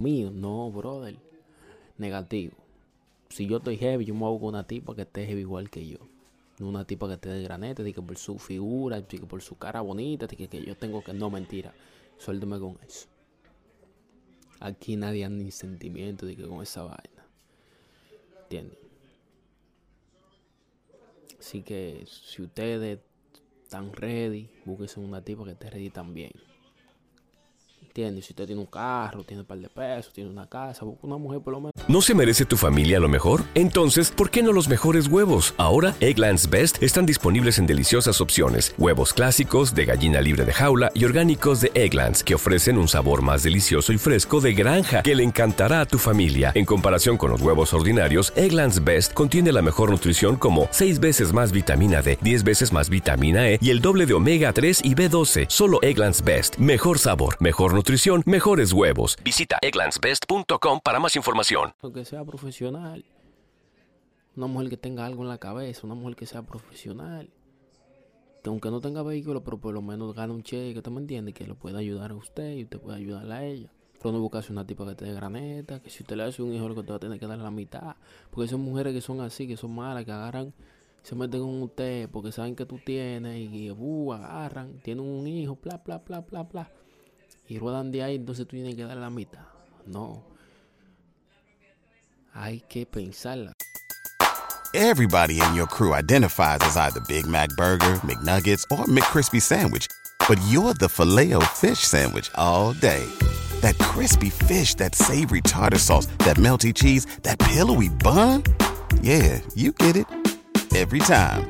Mío. No, brother. Negativo. Si yo estoy heavy, yo me hago con una tipa que esté heavy igual que yo. No una tipa que esté de granete, que por su figura, que por su cara bonita, que, que yo tengo que. No, mentira. Suéltame con eso. Aquí nadie anda ni sentimiento de que con esa vaina. ¿Entienden? Así que si ustedes están ready, búsquense una tipa que esté ready también. Si usted tiene un carro, tiene un par de pesos, tiene una casa, una mujer por lo menos. ¿No se merece tu familia lo mejor? Entonces, ¿por qué no los mejores huevos? Ahora, Eggland's Best están disponibles en deliciosas opciones. Huevos clásicos, de gallina libre de jaula y orgánicos de Egglands, que ofrecen un sabor más delicioso y fresco de granja que le encantará a tu familia. En comparación con los huevos ordinarios, Eggland's Best contiene la mejor nutrición como 6 veces más vitamina D, 10 veces más vitamina E y el doble de omega 3 y B12. Solo Eggland's Best. Mejor sabor, mejor nutrición, mejores huevos. Visita egglandsbest.com para más información. Que sea profesional. Una mujer que tenga algo en la cabeza, una mujer que sea profesional. Que aunque no tenga vehículo, pero por lo menos gane un cheque, ¿tú me entiendes? Que lo pueda ayudar a usted y usted puede ayudarla a ella. Pero no buscarse una tipa que te dé graneta, que si usted le hace un hijo, lo que te va a tener que dar la mitad. Porque son mujeres que son así, que son malas, que agarran, se meten con usted porque saben que tú tienes y uh, agarran, tienen un hijo, bla, bla, bla, bla, bla. Y ruedan de ahí, entonces tú tienes que dar la mitad. No. Hay que pensarla. Everybody in your crew identifies as either Big Mac Burger, McNuggets, or McCrispy Sandwich. But you're the filet fish Sandwich all day. That crispy fish, that savory tartar sauce, that melty cheese, that pillowy bun. Yeah, you get it. Every time.